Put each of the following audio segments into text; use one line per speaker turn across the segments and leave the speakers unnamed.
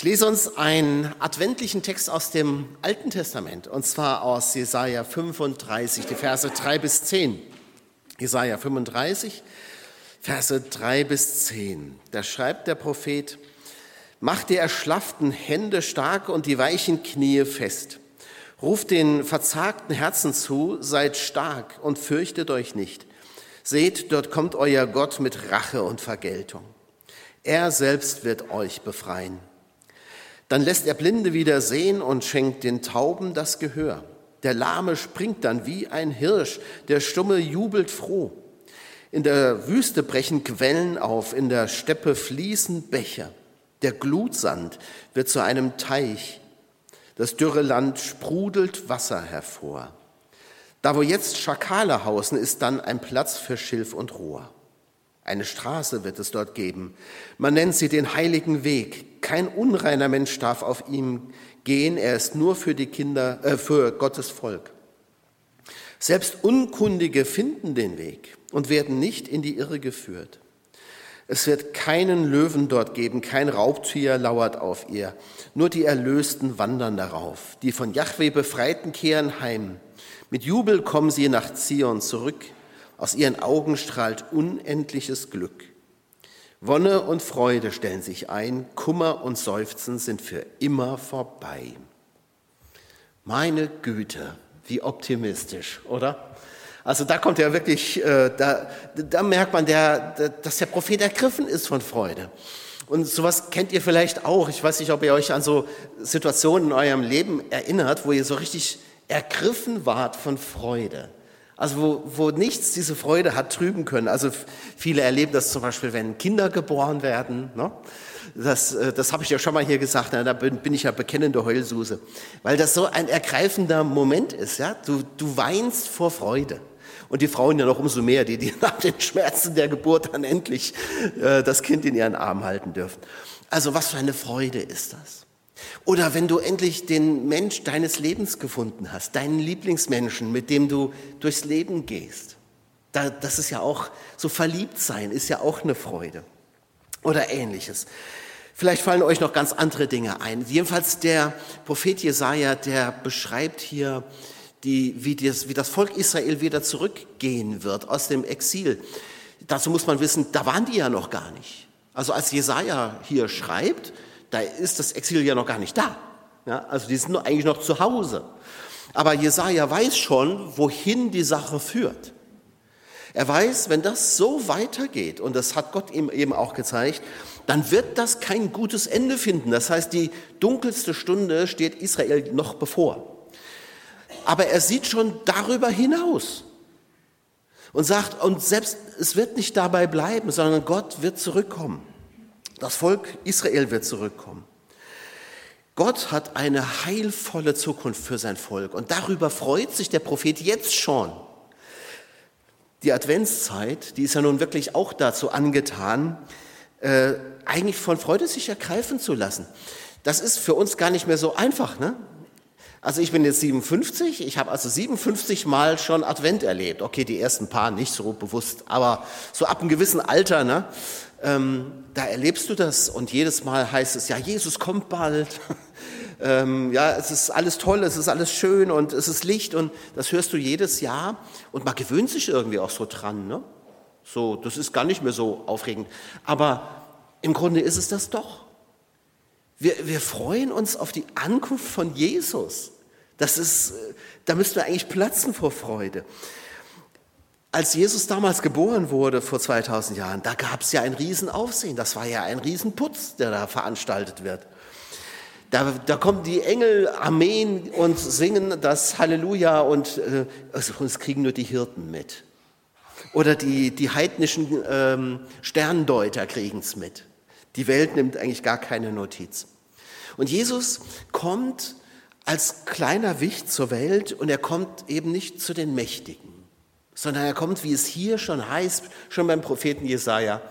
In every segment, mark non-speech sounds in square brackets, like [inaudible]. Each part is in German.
Ich lese uns einen adventlichen Text aus dem Alten Testament, und zwar aus Jesaja 35, die Verse 3 bis 10. Jesaja 35, Verse 3 bis 10. Da schreibt der Prophet, Macht die erschlafften Hände stark und die weichen Knie fest. Ruft den verzagten Herzen zu, seid stark und fürchtet euch nicht. Seht, dort kommt euer Gott mit Rache und Vergeltung. Er selbst wird euch befreien. Dann lässt er Blinde wieder sehen und schenkt den Tauben das Gehör. Der Lahme springt dann wie ein Hirsch, der Stumme jubelt froh. In der Wüste brechen Quellen auf, in der Steppe fließen Becher. Der Glutsand wird zu einem Teich. Das dürre Land sprudelt Wasser hervor. Da, wo jetzt Schakale hausen, ist dann ein Platz für Schilf und Rohr. Eine Straße wird es dort geben. Man nennt sie den heiligen Weg. Kein unreiner Mensch darf auf ihm gehen. Er ist nur für die Kinder, äh, für Gottes Volk. Selbst Unkundige finden den Weg und werden nicht in die Irre geführt. Es wird keinen Löwen dort geben, kein Raubtier lauert auf ihr. Nur die Erlösten wandern darauf. Die von Yahweh Befreiten kehren heim. Mit Jubel kommen sie nach Zion zurück. Aus ihren Augen strahlt unendliches Glück. Wonne und Freude stellen sich ein, Kummer und Seufzen sind für immer vorbei. Meine Güte, wie optimistisch, oder? Also da kommt ja wirklich, äh, da, da merkt man, der, dass der Prophet ergriffen ist von Freude. Und sowas kennt ihr vielleicht auch. Ich weiß nicht, ob ihr euch an so Situationen in eurem Leben erinnert, wo ihr so richtig ergriffen wart von Freude. Also wo, wo nichts diese Freude hat trüben können. Also viele erleben das zum Beispiel, wenn Kinder geboren werden. Ne? Das, äh, das habe ich ja schon mal hier gesagt, da bin, bin ich ja bekennende Heulsuse. Weil das so ein ergreifender Moment ist. Ja? Du, du weinst vor Freude. Und die Frauen ja noch umso mehr, die, die [laughs] nach den Schmerzen der Geburt dann endlich äh, das Kind in ihren Arm halten dürfen. Also was für eine Freude ist das? Oder wenn du endlich den Mensch deines Lebens gefunden hast, deinen Lieblingsmenschen, mit dem du durchs Leben gehst. das ist ja auch, so verliebt sein ist ja auch eine Freude. Oder ähnliches. Vielleicht fallen euch noch ganz andere Dinge ein. Jedenfalls der Prophet Jesaja, der beschreibt hier, die, wie, das, wie das Volk Israel wieder zurückgehen wird aus dem Exil. Dazu muss man wissen, da waren die ja noch gar nicht. Also als Jesaja hier schreibt, da ist das Exil ja noch gar nicht da. Ja, also die sind eigentlich noch zu Hause. Aber Jesaja weiß schon, wohin die Sache führt. Er weiß, wenn das so weitergeht, und das hat Gott ihm eben auch gezeigt, dann wird das kein gutes Ende finden. Das heißt, die dunkelste Stunde steht Israel noch bevor. Aber er sieht schon darüber hinaus und sagt, und selbst es wird nicht dabei bleiben, sondern Gott wird zurückkommen. Das Volk Israel wird zurückkommen. Gott hat eine heilvolle Zukunft für sein Volk und darüber freut sich der Prophet jetzt schon. Die Adventszeit, die ist ja nun wirklich auch dazu angetan, äh, eigentlich von Freude sich ergreifen zu lassen. Das ist für uns gar nicht mehr so einfach. Ne? Also ich bin jetzt 57, ich habe also 57 Mal schon Advent erlebt. Okay, die ersten paar nicht so bewusst, aber so ab einem gewissen Alter, ne, ähm, da erlebst du das und jedes Mal heißt es, ja, Jesus kommt bald. [laughs] ähm, ja, es ist alles toll, es ist alles schön und es ist Licht und das hörst du jedes Jahr und man gewöhnt sich irgendwie auch so dran. Ne? So, das ist gar nicht mehr so aufregend. Aber im Grunde ist es das doch. Wir, wir freuen uns auf die Ankunft von Jesus. Das ist, äh, da müssten wir eigentlich platzen vor Freude. Als Jesus damals geboren wurde, vor 2000 Jahren, da gab es ja ein Riesenaufsehen. Das war ja ein Riesenputz, der da veranstaltet wird. Da, da kommen die Engel, Armeen und singen das Halleluja und äh, also uns kriegen nur die Hirten mit. Oder die, die heidnischen ähm, Sterndeuter kriegen es mit. Die Welt nimmt eigentlich gar keine Notiz. Und Jesus kommt als kleiner Wicht zur Welt und er kommt eben nicht zu den Mächtigen, sondern er kommt, wie es hier schon heißt, schon beim Propheten Jesaja,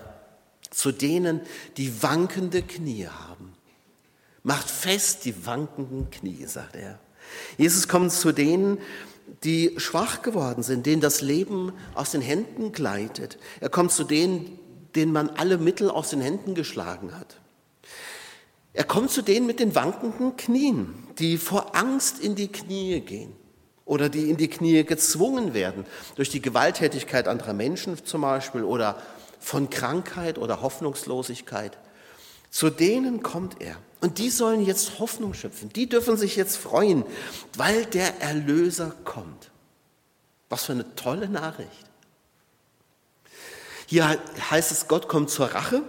zu denen, die wankende Knie haben. Macht fest die wankenden Knie, sagt er. Jesus kommt zu denen, die schwach geworden sind, denen das Leben aus den Händen gleitet. Er kommt zu denen, denen man alle Mittel aus den Händen geschlagen hat. Er kommt zu denen mit den wankenden Knien, die vor Angst in die Knie gehen oder die in die Knie gezwungen werden, durch die Gewalttätigkeit anderer Menschen zum Beispiel oder von Krankheit oder Hoffnungslosigkeit. Zu denen kommt er. Und die sollen jetzt Hoffnung schöpfen. Die dürfen sich jetzt freuen, weil der Erlöser kommt. Was für eine tolle Nachricht. Hier heißt es, Gott kommt zur Rache.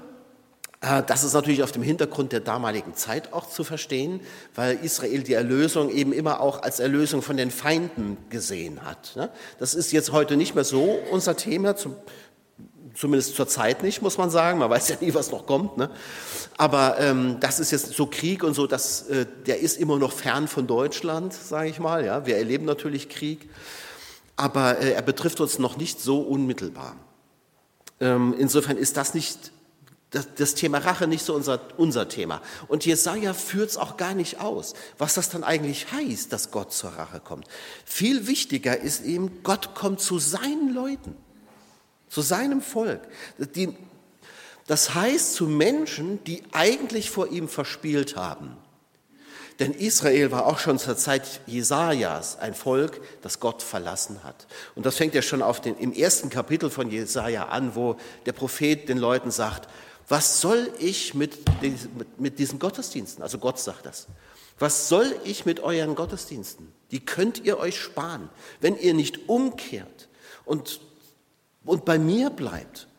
Äh, das ist natürlich auf dem Hintergrund der damaligen Zeit auch zu verstehen, weil Israel die Erlösung eben immer auch als Erlösung von den Feinden gesehen hat. Ne? Das ist jetzt heute nicht mehr so unser Thema, zumindest zur Zeit nicht, muss man sagen. Man weiß ja nie, was noch kommt. Ne? Aber ähm, das ist jetzt so Krieg und so, das, äh, der ist immer noch fern von Deutschland, sage ich mal. Wir erleben natürlich Krieg, aber äh, er betrifft uns noch nicht so unmittelbar. Ähm, insofern ist das nicht das, das Thema Rache nicht so unser, unser Thema. Und Jesaja führt es auch gar nicht aus, was das dann eigentlich heißt, dass Gott zur Rache kommt. Viel wichtiger ist eben, Gott kommt zu seinen Leuten, zu seinem Volk. Die, das heißt zu Menschen, die eigentlich vor ihm verspielt haben. Denn Israel war auch schon zur Zeit Jesajas ein Volk, das Gott verlassen hat. Und das fängt ja schon auf den, im ersten Kapitel von Jesaja an, wo der Prophet den Leuten sagt, was soll ich mit, mit diesen Gottesdiensten? Also Gott sagt das. Was soll ich mit euren Gottesdiensten? Die könnt ihr euch sparen, wenn ihr nicht umkehrt und, und bei mir bleibt.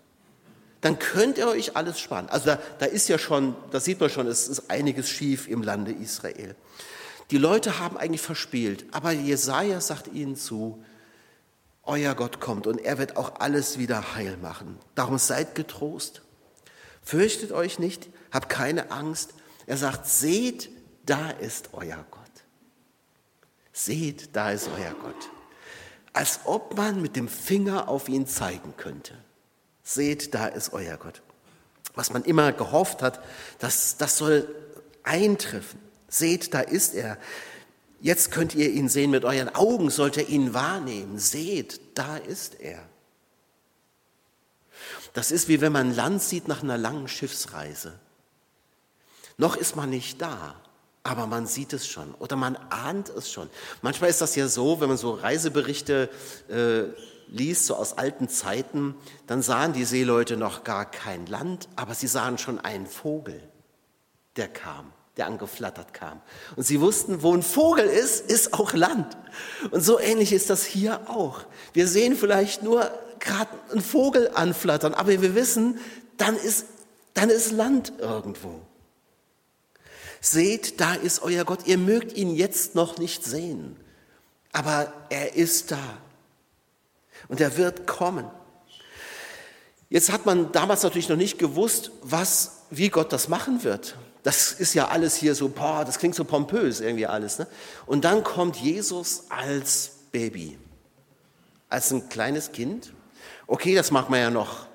Dann könnt ihr euch alles sparen. Also da, da ist ja schon, da sieht man schon, es ist einiges schief im Lande Israel. Die Leute haben eigentlich verspielt, aber Jesaja sagt ihnen zu, euer Gott kommt und er wird auch alles wieder heil machen. Darum seid getrost. Fürchtet euch nicht, habt keine Angst. Er sagt, seht, da ist euer Gott. Seht, da ist euer Gott. Als ob man mit dem Finger auf ihn zeigen könnte. Seht, da ist euer Gott. Was man immer gehofft hat, das, das soll eintreffen. Seht, da ist er. Jetzt könnt ihr ihn sehen mit euren Augen, sollt ihr ihn wahrnehmen. Seht, da ist er. Das ist wie wenn man Land sieht nach einer langen Schiffsreise. Noch ist man nicht da, aber man sieht es schon oder man ahnt es schon. Manchmal ist das ja so, wenn man so Reiseberichte äh, liest, so aus alten Zeiten, dann sahen die Seeleute noch gar kein Land, aber sie sahen schon einen Vogel, der kam der angeflattert kam. Und sie wussten, wo ein Vogel ist, ist auch Land. Und so ähnlich ist das hier auch. Wir sehen vielleicht nur gerade ein Vogel anflattern, aber wir wissen, dann ist, dann ist Land irgendwo. Seht, da ist euer Gott. Ihr mögt ihn jetzt noch nicht sehen, aber er ist da. Und er wird kommen. Jetzt hat man damals natürlich noch nicht gewusst, was, wie Gott das machen wird. Das ist ja alles hier so, boah, das klingt so pompös irgendwie alles. Ne? Und dann kommt Jesus als Baby, als ein kleines Kind Okay, das mag man ja noch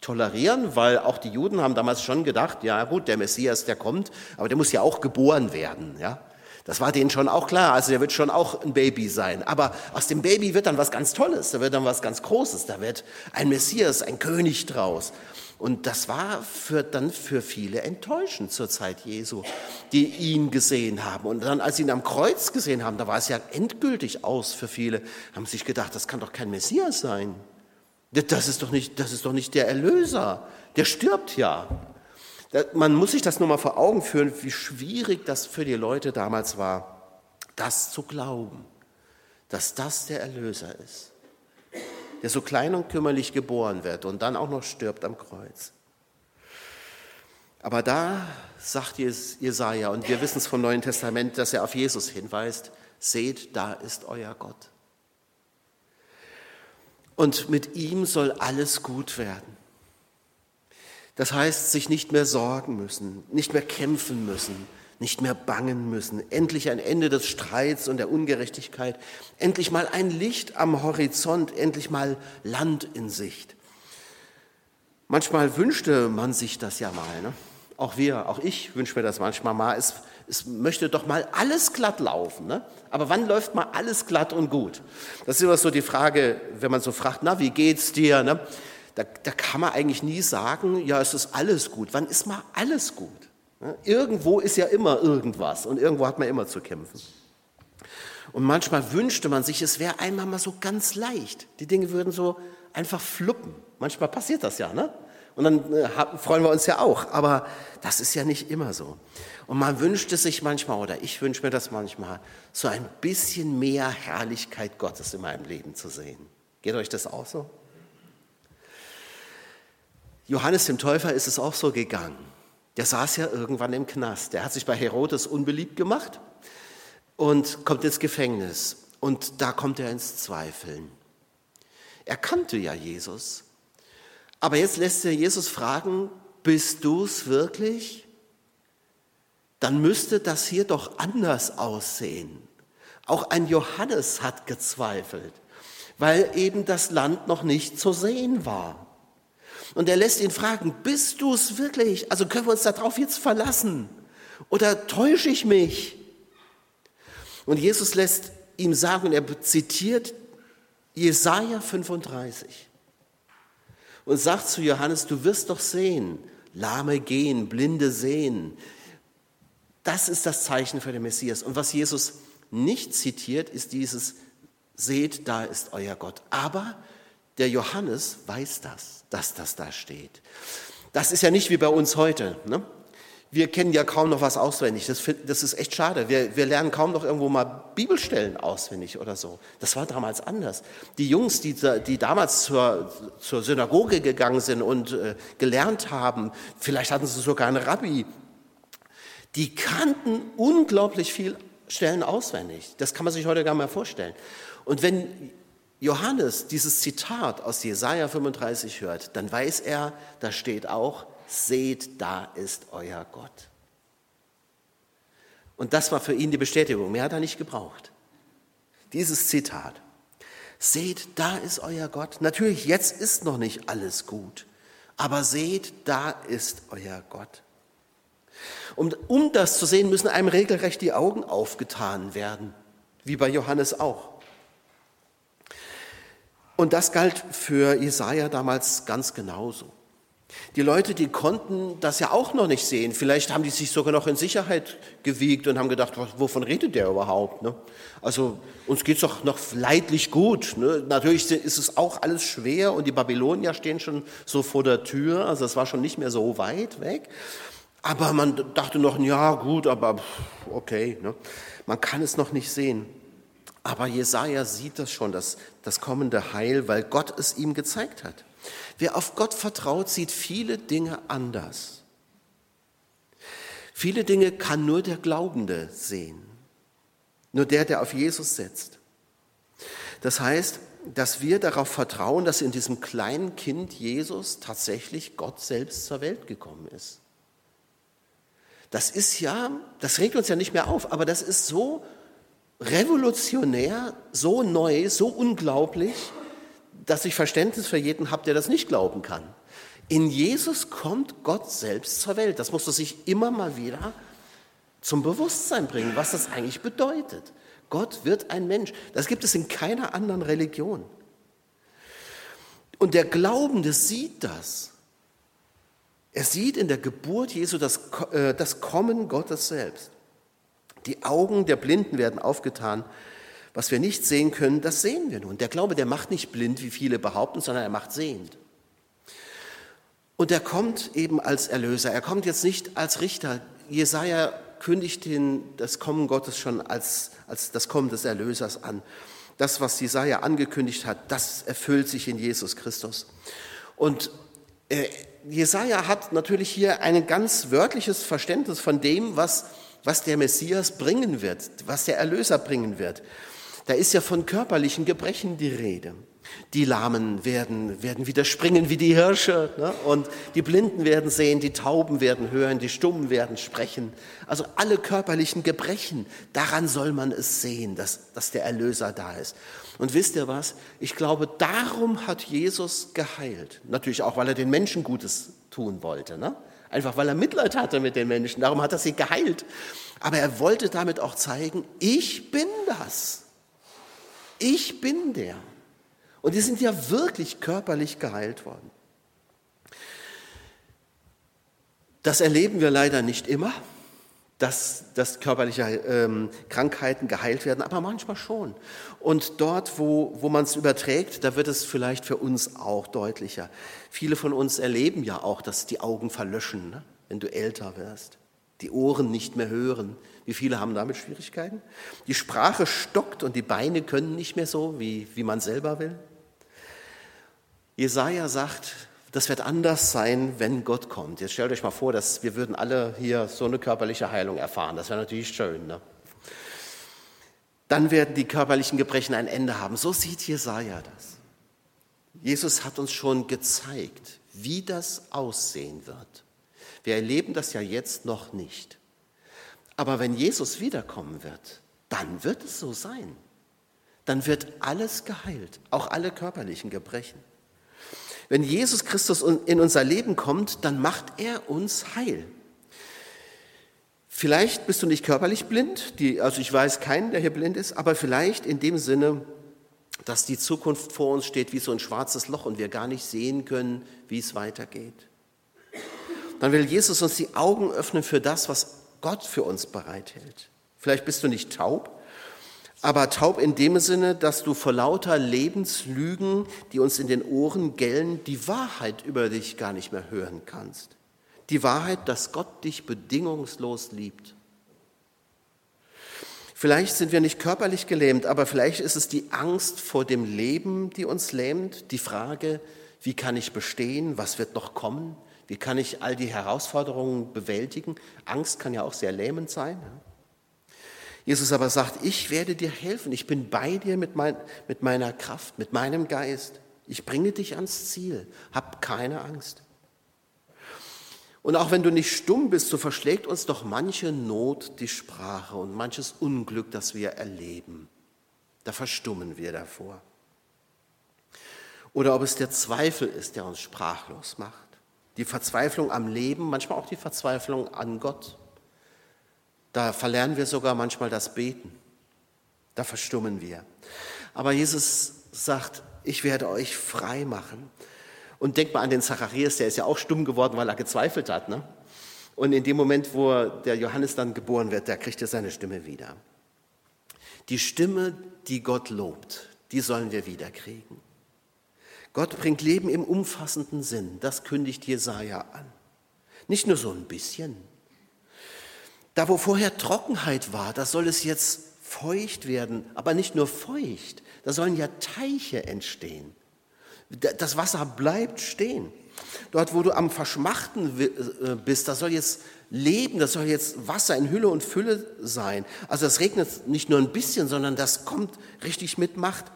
tolerieren, weil auch die Juden haben damals schon gedacht, ja gut, der Messias, der kommt, aber der muss ja auch geboren werden, ja. Das war denen schon auch klar, also der wird schon auch ein Baby sein. Aber aus dem Baby wird dann was ganz Tolles, da wird dann was ganz Großes, da wird ein Messias, ein König draus. Und das war für, dann für viele enttäuschend zur Zeit Jesu, die ihn gesehen haben. Und dann, als sie ihn am Kreuz gesehen haben, da war es ja endgültig aus für viele, haben sich gedacht, das kann doch kein Messias sein. Das ist doch nicht, das ist doch nicht der Erlöser. Der stirbt ja. Man muss sich das nur mal vor Augen führen, wie schwierig das für die Leute damals war, das zu glauben, dass das der Erlöser ist, der so klein und kümmerlich geboren wird und dann auch noch stirbt am Kreuz. Aber da sagt Jesaja, und wir wissen es vom Neuen Testament, dass er auf Jesus hinweist: Seht, da ist euer Gott und mit ihm soll alles gut werden. Das heißt, sich nicht mehr sorgen müssen, nicht mehr kämpfen müssen, nicht mehr bangen müssen. Endlich ein Ende des Streits und der Ungerechtigkeit. Endlich mal ein Licht am Horizont, endlich mal Land in Sicht. Manchmal wünschte man sich das ja mal. Ne? Auch wir, auch ich wünsche mir das manchmal mal. Es es möchte doch mal alles glatt laufen. Ne? Aber wann läuft mal alles glatt und gut? Das ist immer so die Frage, wenn man so fragt, na, wie geht's dir? Ne? Da, da kann man eigentlich nie sagen, ja, es ist alles gut. Wann ist mal alles gut? Irgendwo ist ja immer irgendwas und irgendwo hat man immer zu kämpfen. Und manchmal wünschte man sich, es wäre einmal mal so ganz leicht. Die Dinge würden so einfach fluppen. Manchmal passiert das ja, ne? Und dann äh, freuen wir uns ja auch. Aber das ist ja nicht immer so. Und man wünscht es sich manchmal, oder ich wünsche mir das manchmal, so ein bisschen mehr Herrlichkeit Gottes in meinem Leben zu sehen. Geht euch das auch so? Johannes dem Täufer ist es auch so gegangen. Der saß ja irgendwann im Knast. Der hat sich bei Herodes unbeliebt gemacht und kommt ins Gefängnis. Und da kommt er ins Zweifeln. Er kannte ja Jesus. Aber jetzt lässt er Jesus fragen, bist du es wirklich? Dann müsste das hier doch anders aussehen. Auch ein Johannes hat gezweifelt, weil eben das Land noch nicht zu sehen war. Und er lässt ihn fragen, bist du es wirklich? Also können wir uns darauf jetzt verlassen? Oder täusche ich mich? Und Jesus lässt ihm sagen, und er zitiert Jesaja 35 und sagt zu Johannes, du wirst doch sehen, Lahme gehen, Blinde sehen. Das ist das Zeichen für den Messias. Und was Jesus nicht zitiert, ist dieses, seht, da ist euer Gott. Aber der Johannes weiß das, dass das da steht. Das ist ja nicht wie bei uns heute. Ne? Wir kennen ja kaum noch was auswendig. Das, das ist echt schade. Wir, wir, lernen kaum noch irgendwo mal Bibelstellen auswendig oder so. Das war damals anders. Die Jungs, die, die damals zur, zur Synagoge gegangen sind und äh, gelernt haben, vielleicht hatten sie sogar einen Rabbi, die kannten unglaublich viel Stellen auswendig. Das kann man sich heute gar nicht mehr vorstellen. Und wenn Johannes dieses Zitat aus Jesaja 35 hört, dann weiß er, da steht auch, seht, da ist euer Gott. Und das war für ihn die Bestätigung. Mehr hat er nicht gebraucht. Dieses Zitat. Seht, da ist euer Gott. Natürlich, jetzt ist noch nicht alles gut. Aber seht, da ist euer Gott. Um, um das zu sehen, müssen einem regelrecht die Augen aufgetan werden, wie bei Johannes auch. Und das galt für Jesaja damals ganz genauso. Die Leute, die konnten das ja auch noch nicht sehen. Vielleicht haben die sich sogar noch in Sicherheit gewiegt und haben gedacht, wovon redet der überhaupt? Ne? Also uns geht es doch noch leidlich gut. Ne? Natürlich ist es auch alles schwer und die Babylonier stehen schon so vor der Tür. Also es war schon nicht mehr so weit weg. Aber man dachte noch, ja gut, aber okay. Ne? Man kann es noch nicht sehen. Aber Jesaja sieht das schon, das, das kommende Heil, weil Gott es ihm gezeigt hat. Wer auf Gott vertraut, sieht viele Dinge anders. Viele Dinge kann nur der Glaubende sehen. Nur der, der auf Jesus setzt. Das heißt, dass wir darauf vertrauen, dass in diesem kleinen Kind Jesus tatsächlich Gott selbst zur Welt gekommen ist. Das ist ja, das regt uns ja nicht mehr auf, aber das ist so revolutionär, so neu, so unglaublich, dass ich Verständnis für jeden habe, der das nicht glauben kann. In Jesus kommt Gott selbst zur Welt. Das musst du sich immer mal wieder zum Bewusstsein bringen, was das eigentlich bedeutet. Gott wird ein Mensch. Das gibt es in keiner anderen Religion. Und der Glaubende sieht das. Er sieht in der Geburt Jesu das, äh, das Kommen Gottes selbst. Die Augen der Blinden werden aufgetan was wir nicht sehen können, das sehen wir nun. Der Glaube, der macht nicht blind, wie viele behaupten, sondern er macht sehend. Und er kommt eben als Erlöser. Er kommt jetzt nicht als Richter. Jesaja kündigt den, das Kommen Gottes schon als, als das Kommen des Erlösers an. Das, was Jesaja angekündigt hat, das erfüllt sich in Jesus Christus. Und äh, Jesaja hat natürlich hier ein ganz wörtliches Verständnis von dem, was, was der Messias bringen wird, was der Erlöser bringen wird. Da ist ja von körperlichen Gebrechen die Rede. Die Lahmen werden, werden wieder springen wie die Hirsche ne? und die Blinden werden sehen, die Tauben werden hören, die Stummen werden sprechen. Also alle körperlichen Gebrechen, daran soll man es sehen, dass, dass der Erlöser da ist. Und wisst ihr was? Ich glaube, darum hat Jesus geheilt. Natürlich auch, weil er den Menschen Gutes tun wollte. Ne? Einfach weil er Mitleid hatte mit den Menschen. Darum hat er sie geheilt. Aber er wollte damit auch zeigen, ich bin das. Ich bin der. Und die sind ja wirklich körperlich geheilt worden. Das erleben wir leider nicht immer, dass, dass körperliche ähm, Krankheiten geheilt werden, aber manchmal schon. Und dort, wo, wo man es überträgt, da wird es vielleicht für uns auch deutlicher. Viele von uns erleben ja auch, dass die Augen verlöschen, ne? wenn du älter wirst, die Ohren nicht mehr hören. Wie viele haben damit Schwierigkeiten? Die Sprache stockt und die Beine können nicht mehr so, wie, wie man selber will. Jesaja sagt, das wird anders sein, wenn Gott kommt. Jetzt stellt euch mal vor, dass wir würden alle hier so eine körperliche Heilung erfahren. Das wäre natürlich schön. Ne? Dann werden die körperlichen Gebrechen ein Ende haben. So sieht Jesaja das. Jesus hat uns schon gezeigt, wie das aussehen wird. Wir erleben das ja jetzt noch nicht. Aber wenn Jesus wiederkommen wird, dann wird es so sein. Dann wird alles geheilt, auch alle körperlichen Gebrechen. Wenn Jesus Christus in unser Leben kommt, dann macht er uns heil. Vielleicht bist du nicht körperlich blind, die, also ich weiß keinen, der hier blind ist, aber vielleicht in dem Sinne, dass die Zukunft vor uns steht wie so ein schwarzes Loch und wir gar nicht sehen können, wie es weitergeht. Dann will Jesus uns die Augen öffnen für das, was Gott für uns bereithält. Vielleicht bist du nicht taub, aber taub in dem Sinne, dass du vor lauter Lebenslügen, die uns in den Ohren gellen, die Wahrheit über dich gar nicht mehr hören kannst. Die Wahrheit, dass Gott dich bedingungslos liebt. Vielleicht sind wir nicht körperlich gelähmt, aber vielleicht ist es die Angst vor dem Leben, die uns lähmt, die Frage, wie kann ich bestehen, was wird noch kommen, wie kann ich all die Herausforderungen bewältigen. Angst kann ja auch sehr lähmend sein. Jesus aber sagt, ich werde dir helfen, ich bin bei dir mit, mein, mit meiner Kraft, mit meinem Geist. Ich bringe dich ans Ziel, hab keine Angst. Und auch wenn du nicht stumm bist, so verschlägt uns doch manche Not die Sprache und manches Unglück, das wir erleben. Da verstummen wir davor. Oder ob es der Zweifel ist, der uns sprachlos macht. Die Verzweiflung am Leben, manchmal auch die Verzweiflung an Gott. Da verlernen wir sogar manchmal das Beten. Da verstummen wir. Aber Jesus sagt, ich werde euch frei machen. Und denkt mal an den Zacharias, der ist ja auch stumm geworden, weil er gezweifelt hat. Ne? Und in dem Moment, wo der Johannes dann geboren wird, da kriegt er seine Stimme wieder. Die Stimme, die Gott lobt, die sollen wir wiederkriegen. Gott bringt Leben im umfassenden Sinn, das kündigt Jesaja an. Nicht nur so ein bisschen, da, wo vorher Trockenheit war, da soll es jetzt feucht werden, aber nicht nur feucht, da sollen ja Teiche entstehen. Das Wasser bleibt stehen. Dort, wo du am Verschmachten äh, bist, da soll jetzt Leben, das soll jetzt Wasser in Hülle und Fülle sein. Also es regnet nicht nur ein bisschen, sondern das kommt richtig mit Macht.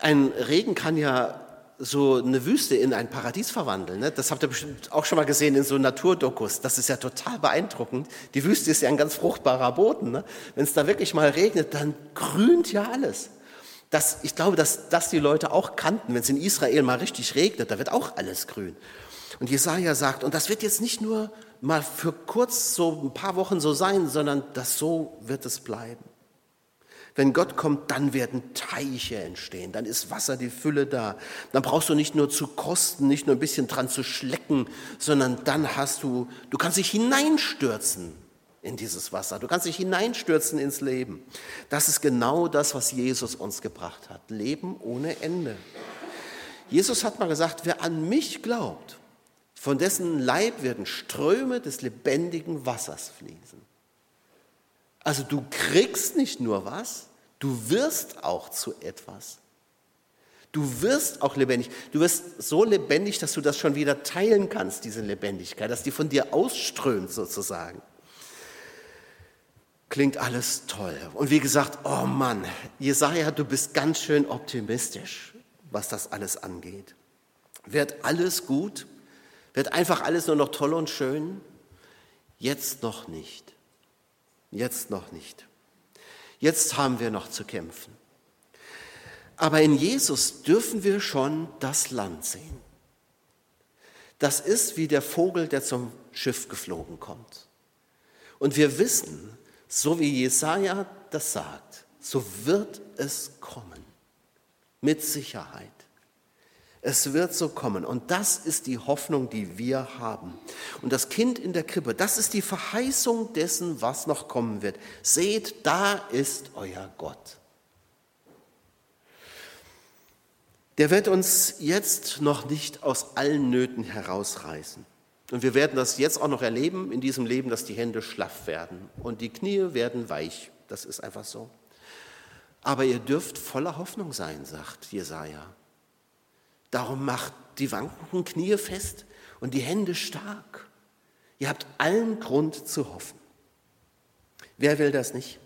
Ein Regen kann ja so eine Wüste in ein Paradies verwandeln. Ne? Das habt ihr bestimmt auch schon mal gesehen in so Naturdokus. Das ist ja total beeindruckend. Die Wüste ist ja ein ganz fruchtbarer Boden. Ne? Wenn es da wirklich mal regnet, dann grünt ja alles. Das, ich glaube, dass das die Leute auch kannten. Wenn es in Israel mal richtig regnet, da wird auch alles grün. Und Jesaja sagt, und das wird jetzt nicht nur mal für kurz so ein paar Wochen so sein, sondern das so wird es bleiben. Wenn Gott kommt, dann werden Teiche entstehen, dann ist Wasser die Fülle da. Dann brauchst du nicht nur zu kosten, nicht nur ein bisschen dran zu schlecken, sondern dann hast du, du kannst dich hineinstürzen in dieses Wasser. Du kannst dich hineinstürzen ins Leben. Das ist genau das, was Jesus uns gebracht hat. Leben ohne Ende. Jesus hat mal gesagt, wer an mich glaubt, von dessen Leib werden Ströme des lebendigen Wassers fließen. Also du kriegst nicht nur was, du wirst auch zu etwas. Du wirst auch lebendig. Du wirst so lebendig, dass du das schon wieder teilen kannst, diese Lebendigkeit, dass die von dir ausströmt sozusagen. Klingt alles toll. Und wie gesagt, oh Mann, Jesaja, du bist ganz schön optimistisch, was das alles angeht. Wird alles gut? Wird einfach alles nur noch toll und schön? Jetzt noch nicht. Jetzt noch nicht. Jetzt haben wir noch zu kämpfen. Aber in Jesus dürfen wir schon das Land sehen. Das ist wie der Vogel, der zum Schiff geflogen kommt. Und wir wissen, so wie Jesaja das sagt, so wird es kommen. Mit Sicherheit. Es wird so kommen. Und das ist die Hoffnung, die wir haben. Und das Kind in der Krippe, das ist die Verheißung dessen, was noch kommen wird. Seht, da ist euer Gott. Der wird uns jetzt noch nicht aus allen Nöten herausreißen. Und wir werden das jetzt auch noch erleben in diesem Leben, dass die Hände schlaff werden und die Knie werden weich. Das ist einfach so. Aber ihr dürft voller Hoffnung sein, sagt Jesaja. Darum macht die wankenden Knie fest und die Hände stark. Ihr habt allen Grund zu hoffen. Wer will das nicht?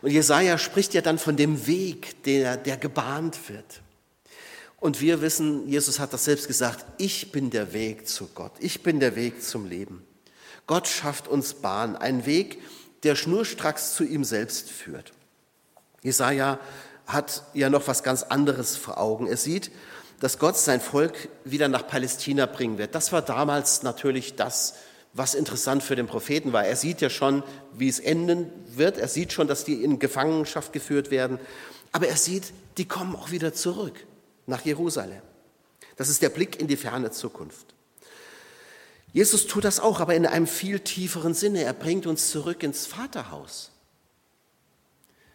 Und Jesaja spricht ja dann von dem Weg, der, der gebahnt wird. Und wir wissen, Jesus hat das selbst gesagt, ich bin der Weg zu Gott, ich bin der Weg zum Leben. Gott schafft uns Bahn, einen Weg, der schnurstracks zu ihm selbst führt. Jesaja hat ja noch was ganz anderes vor Augen. Er sieht, dass Gott sein Volk wieder nach Palästina bringen wird. Das war damals natürlich das, was interessant für den Propheten war. Er sieht ja schon, wie es enden wird. Er sieht schon, dass die in Gefangenschaft geführt werden. Aber er sieht, die kommen auch wieder zurück nach Jerusalem. Das ist der Blick in die ferne Zukunft. Jesus tut das auch, aber in einem viel tieferen Sinne. Er bringt uns zurück ins Vaterhaus.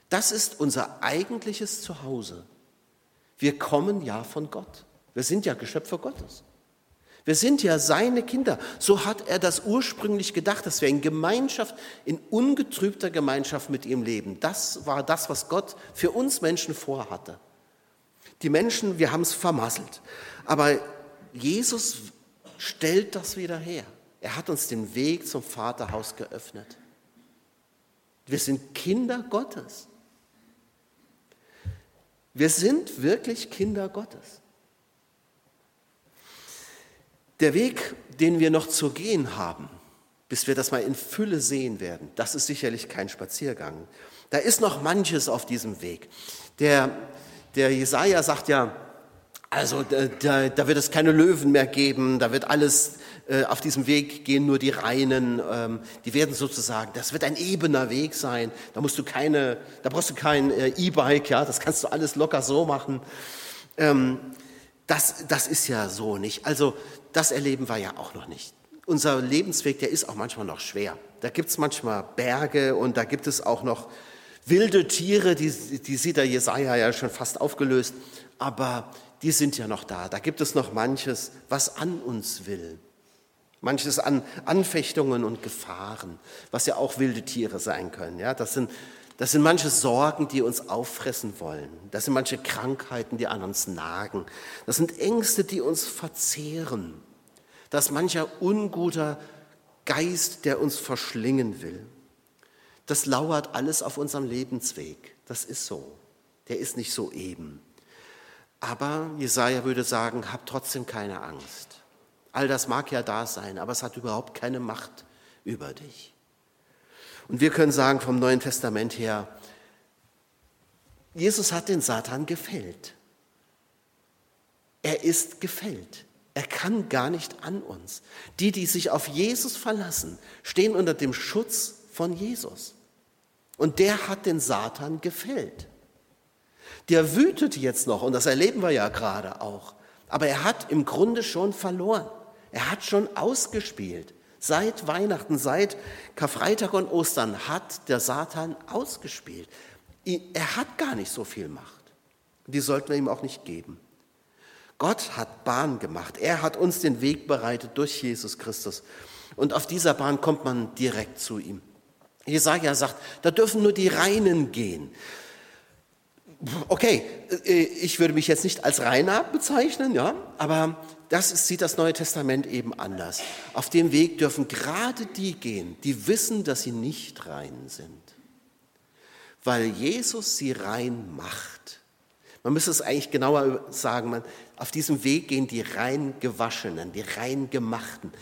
Das ist unser eigentliches Zuhause. Wir kommen ja von Gott. Wir sind ja Geschöpfe Gottes. Wir sind ja seine Kinder. So hat er das ursprünglich gedacht, dass wir in Gemeinschaft, in ungetrübter Gemeinschaft mit ihm leben. Das war das, was Gott für uns Menschen vorhatte. Die Menschen, wir haben es vermasselt. Aber Jesus stellt das wieder her. Er hat uns den Weg zum Vaterhaus geöffnet. Wir sind Kinder Gottes. Wir sind wirklich Kinder Gottes. Der Weg, den wir noch zu gehen haben, bis wir das mal in Fülle sehen werden, das ist sicherlich kein Spaziergang. Da ist noch manches auf diesem Weg. Der, der Jesaja sagt ja, also da, da, wird es keine Löwen mehr geben, da wird alles auf diesem Weg gehen nur die Reinen, ähm, die werden sozusagen, das wird ein ebener Weg sein, da musst du keine, da brauchst du kein äh, E-Bike, ja, das kannst du alles locker so machen. Ähm, das, das ist ja so nicht. Also das erleben wir ja auch noch nicht. Unser Lebensweg, der ist auch manchmal noch schwer. Da gibt es manchmal Berge und da gibt es auch noch wilde Tiere, die, die sieht der Jesaja ja schon fast aufgelöst. Aber die sind ja noch da. Da gibt es noch manches, was an uns will. Manches an Anfechtungen und Gefahren, was ja auch wilde Tiere sein können. Ja, das sind, das sind manche Sorgen, die uns auffressen wollen. Das sind manche Krankheiten, die an uns nagen. Das sind Ängste, die uns verzehren. Das ist mancher unguter Geist, der uns verschlingen will. Das lauert alles auf unserem Lebensweg. Das ist so. Der ist nicht so eben. Aber Jesaja würde sagen, hab trotzdem keine Angst. All das mag ja da sein, aber es hat überhaupt keine Macht über dich. Und wir können sagen vom Neuen Testament her, Jesus hat den Satan gefällt. Er ist gefällt. Er kann gar nicht an uns. Die, die sich auf Jesus verlassen, stehen unter dem Schutz von Jesus. Und der hat den Satan gefällt der wütet jetzt noch und das erleben wir ja gerade auch. Aber er hat im Grunde schon verloren. Er hat schon ausgespielt. Seit Weihnachten, seit Karfreitag und Ostern hat der Satan ausgespielt. Er hat gar nicht so viel Macht. Die sollten wir ihm auch nicht geben. Gott hat Bahn gemacht. Er hat uns den Weg bereitet durch Jesus Christus. Und auf dieser Bahn kommt man direkt zu ihm. Jesaja sagt, da dürfen nur die Reinen gehen okay, äh, ich würde mich jetzt nicht als Reiner bezeichnen, ja, aber das ist, sieht das Neue Testament eben anders. Auf dem Weg dürfen gerade die gehen, die wissen, dass sie nicht rein sind, weil Jesus sie rein macht. Man müsste es eigentlich genauer sagen, man, auf diesem Weg gehen die rein gewaschenen, die rein gemachten,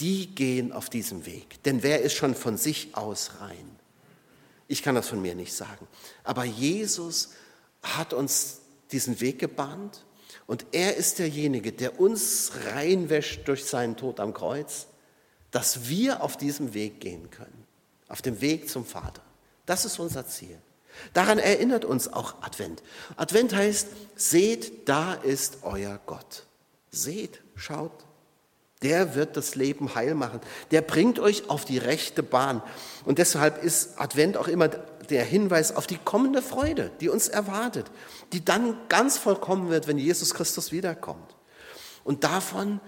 die gehen auf diesem Weg. Denn wer ist schon von sich aus rein? Ich kann das von mir nicht sagen. Aber Jesus hat uns diesen Weg gebahnt und er ist derjenige, der uns reinwäscht durch seinen Tod am Kreuz, dass wir auf diesem Weg gehen können, auf dem Weg zum Vater. Das ist unser Ziel. Daran erinnert uns auch Advent. Advent heißt, seht, da ist euer Gott. Seht, schaut. Der wird das Leben heil machen. Der bringt euch auf die rechte Bahn. Und deshalb ist Advent auch immer der Hinweis auf die kommende Freude, die uns erwartet, die dann ganz vollkommen wird, wenn Jesus Christus wiederkommt. Und davon,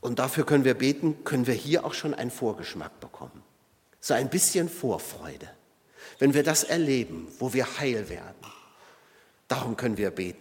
und dafür können wir beten, können wir hier auch schon einen Vorgeschmack bekommen. So ein bisschen Vorfreude. Wenn wir das erleben, wo wir heil werden, darum können wir beten.